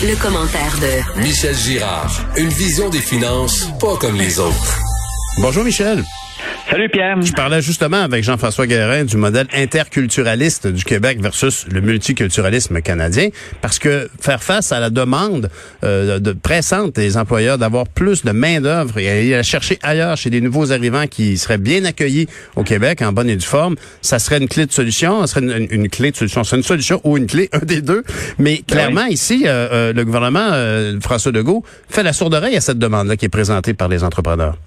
Le, commentaire de Michel Girard. Une vision des finances pas comme les autres. Bonjour Michel. Salut Pierre. Je parlais justement avec Jean-François Guérin du modèle interculturaliste du Québec versus le multiculturalisme canadien, parce que faire face à la demande euh, de pressante des employeurs d'avoir plus de main d'œuvre et aller la chercher ailleurs chez des nouveaux arrivants qui seraient bien accueillis au Québec en bonne et due forme, ça serait une clé de solution, ça serait une, clé de solution, c'est une solution ou une clé, un des deux. Mais ben clairement ici, euh, euh, le gouvernement François Legault fait la sourde oreille à cette demande-là qui est présentée par les entrepreneurs.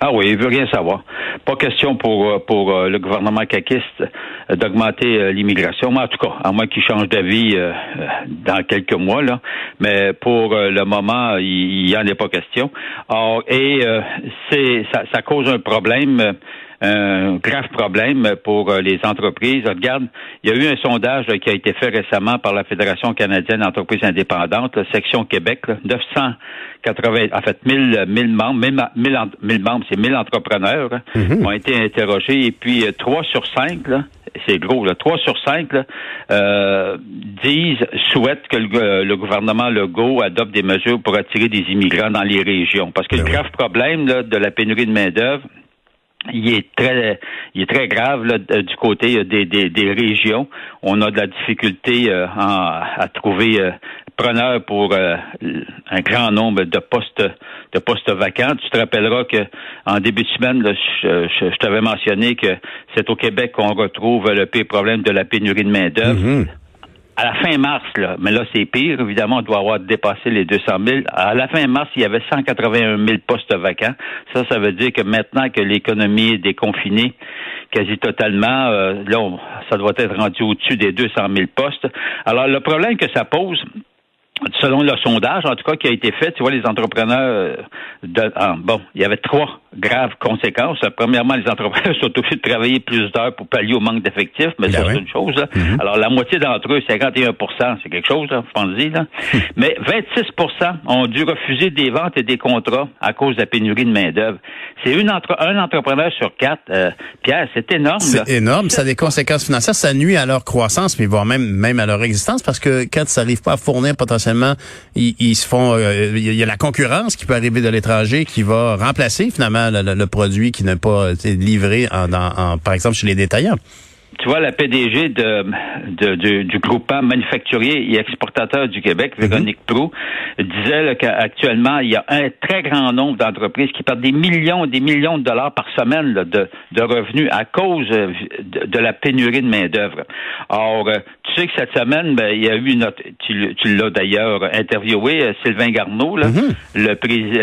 Ah oui, il veut rien savoir. Pas question pour euh, pour euh, le gouvernement caquiste euh, d'augmenter l'immigration. Mais en tout cas, à moins qu'il change d'avis dans quelques mois là. Mais pour le moment, il n'y en est pas question. Or, et c'est ça, ça cause un problème un grave problème pour les entreprises. Regarde, il y a eu un sondage qui a été fait récemment par la Fédération canadienne d'entreprises indépendantes, la section Québec, 980, en fait, 1000, 1000 membres, 1000, membres, c'est 1000 entrepreneurs mm ont été interrogés et puis 3 euh, sur 5, là, c'est gros, là, 3 sur 5 euh, disent, souhaitent que le, gouvernement Legault adopte des mesures pour attirer des immigrants dans les régions. Parce que le ben grave problème là, de la pénurie de main-d'œuvre, il est très, il est très grave là, du côté des, des, des, régions. On a de la difficulté euh, à trouver euh, preneurs pour euh, un grand nombre de postes de postes vacants. Tu te rappelleras que en début de semaine, je, je, t'avais mentionné que c'est au Québec qu'on retrouve le pire problème de la pénurie de main d'œuvre. Mm-hmm à la fin mars, là, mais là c'est pire, évidemment, on doit avoir dépassé les 200 000. À la fin mars, il y avait 181 000 postes vacants. Ça, ça veut dire que maintenant que l'économie est déconfinée quasi totalement, euh, là, ça doit être rendu au-dessus des 200 000 postes. Alors, le problème que ça pose, selon le sondage, en tout cas, qui a été fait, tu vois, les entrepreneurs, euh, de, ah, bon, il y avait trois graves conséquences. Premièrement, les entrepreneurs sont obligés de travailler plus d'heures pour pallier au manque d'effectifs, mais ben c'est une chose. Mm-hmm. Alors, la moitié d'entre eux, 51% c'est quelque chose, là, je pense là. mais 26% ont dû refuser des ventes et des contrats à cause de la pénurie de main-d'œuvre. C'est une entre, un entrepreneur sur quatre. Euh, Pierre, c'est énorme. C'est énorme. Ça a des conséquences financières. Ça nuit à leur croissance, mais voire même, même à leur existence, parce que quand ça n'arrive pas à fournir potentiellement, ils, se font... Euh, il y a la concurrence qui peut arriver de l'étranger qui va remplacer finalement le, produit qui n'est pas livré, en, par exemple, chez les détaillants tu vois, la PDG de, de, du, groupement manufacturier et exportateur du Québec, mhm. Véronique Prou, disait qu'actuellement, il y a un très grand nombre d'entreprises qui perdent des millions et des millions de dollars par semaine de, de, revenus à cause euh, de, la pénurie de main-d'œuvre. Or, euh, tu sais que cette semaine, ben, il y a eu une tu, tu l'as d'ailleurs interviewé, euh, Sylvain Garneau, là, mhm. le,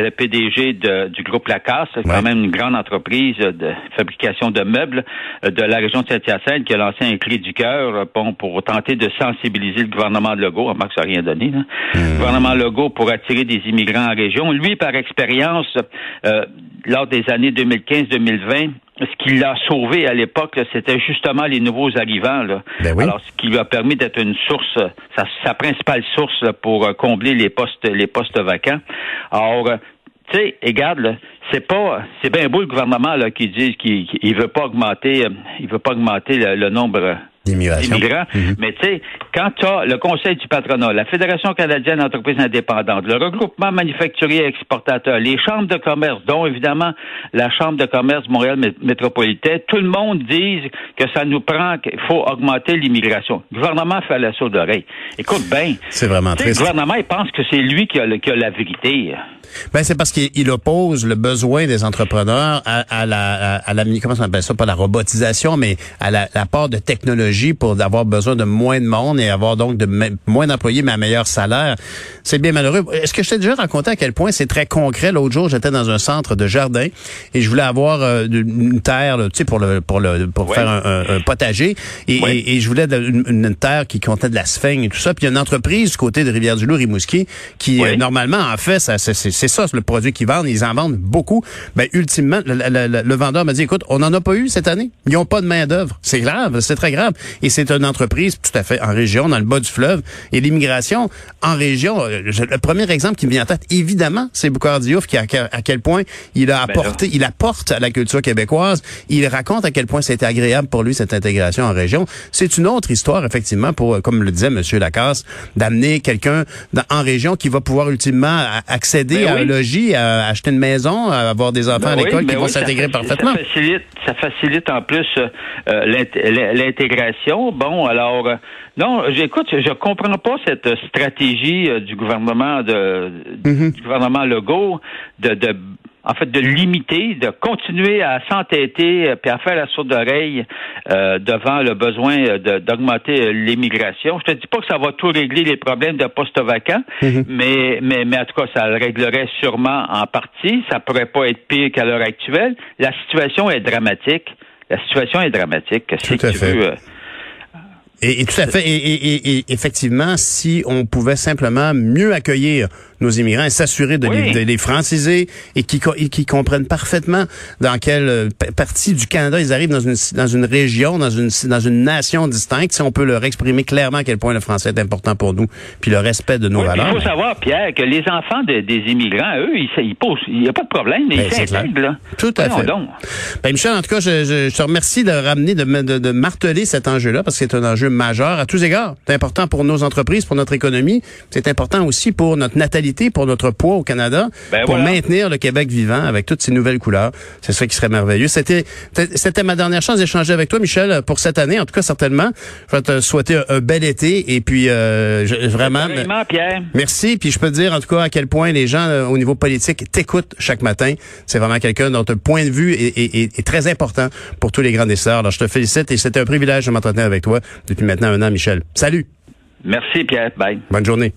le, PDG du groupe Lacasse, c'est quand même une grande entreprise de fabrication de meubles de la région de Saint-Hyacinthe qui a lancé un cri du cœur euh, bon, pour tenter de sensibiliser le gouvernement de Legault, que ça n'a rien donné, hmm. le gouvernement Legault pour attirer des immigrants en région. Lui, par expérience, euh, lors des années 2015-2020, ce qui l'a sauvé à l'époque, c'était justement les nouveaux arrivants. Là. Ben Alors, ce qui lui a permis d'être une source, sa, principale source pour euh, combler les postes, les postes vacants. Alors, tu sais, regarde, c'est pas, c'est bien beau le gouvernement là qui dit qu'il veut pas augmenter, euh, il veut pas augmenter le, nombre d'immigrants. Mhm. Mais tu sais, quand tu as le Conseil du patronat, la Fédération canadienne d'entreprises indépendantes, le regroupement manufacturier et exportateur, les chambres de commerce, dont évidemment la Chambre de commerce Montréal métropolitain, tout le monde dit que ça nous prend, qu'il faut augmenter l'immigration. Le gouvernement fait la sourde oreille. Écoute bien. C'est vraiment triste. Le gouvernement, il pense que c'est lui qui a, qui a la vérité. Ben c'est parce qu'il oppose le besoin des entrepreneurs à, à la à, la comment on appelle ça? Pas la robotisation mais à l'apport de technologie pour avoir besoin de moins de monde et avoir donc de moins d'employés mais à meilleur salaire. C'est bien malheureux. Est-ce que je t'ai déjà raconté à quel point c'est très concret? L'autre jour, j'étais dans un centre de jardin et je voulais avoir euh, une terre, tu sais, pour le pour le pour faire un, potager et, et, je voulais une, terre qui contenait de la sphène et tout ça. Puis il y a une entreprise du côté de Rivière-du-Loup, Rimouski, qui euh, normalement en fait, ça c'est c'est ça le produit qu'ils vendent. Ils en vendent beaucoup. Ben ultimement, le, vendeur m'a dit, écoute, on n'en a pas eu cette année. Ils n'ont pas de main d'œuvre. C'est grave, c'est très grave. Et c'est une entreprise tout à fait en région, dans le bas du fleuve. Et l'immigration en région, euh, le premier exemple qui me vient en tête, évidemment, c'est Boucard Diouf qui à, quel point il a ben apporté, il apporte à la culture québécoise. Il raconte à quel point c'était agréable pour lui cette intégration en région. C'est une autre histoire effectivement pour, comme le disait Monsieur Lacasse, d'amener quelqu'un en région qui va pouvoir ultimement accéder ben à un logis, à acheter une maison, à avoir des enfants ben à l'école qui vont s'intégrer parfaitement. Ça facilite, ça facilite en plus euh, l'intégration. Bon, alors euh, non, j'écoute, je comprends pas cette stratégie euh, du gouvernement de mm-hmm. du gouvernement Legault de, de en fait, de limiter, de continuer à s'entêter euh, puis à faire la sourde d'oreille euh, devant le besoin euh, d'augmenter l'immigration. Je te dis pas que ça va tout régler les problèmes de postes vacants, mhm. mais, mais, mais en tout cas, ça le réglerait sûrement en partie. Ça pourrait pas être pire qu'à l'heure actuelle. La situation est dramatique. La situation est dramatique. Tout à fait. Et, tout à fait. et, effectivement, si on pouvait simplement mieux accueillir nos immigrants et s'assurer de, les, franciser et qui, qui comprennent parfaitement dans quelle euh, partie du Canada ils arrivent dans une, dans une région, dans une, dans une nation distincte, si on peut leur exprimer clairement à quel point le français est important pour nous, puis le respect de nos valeurs. Il faut savoir, Pierre, que les enfants des immigrants, eux, ils, posent, il n'y a pas de problème, mais ben, ils s'intègrent. Tout à fait. Ben, Michel, en tout cas, je, je, te remercie de ramener, de, de, de marteler cet enjeu-là, parce que c'est un enjeu majeur à tous égards. C'est important pour nos entreprises, pour notre économie. C'est important aussi pour notre natalité pour notre poids au Canada, ben pour maintenir le Québec vivant avec toutes ces nouvelles couleurs. C'est ça qui serait merveilleux. C'était c'était ma dernière chance d'échanger avec toi, Michel, pour cette année. En tout cas, certainement. Je vais te souhaiter un, bel été et puis euh, vraiment. Pierre. Merci. Puis je peux te dire en tout cas à quel point les gens euh, au niveau politique t'écoutent chaque matin. C'est vraiment quelqu'un dont le point de vue est, très important pour tous les grands décideurs. Alors je te félicite et c'était un privilège de m'entretenir avec toi depuis maintenant un an, Michel. Salut. Merci Pierre. Bye. Bonne journée.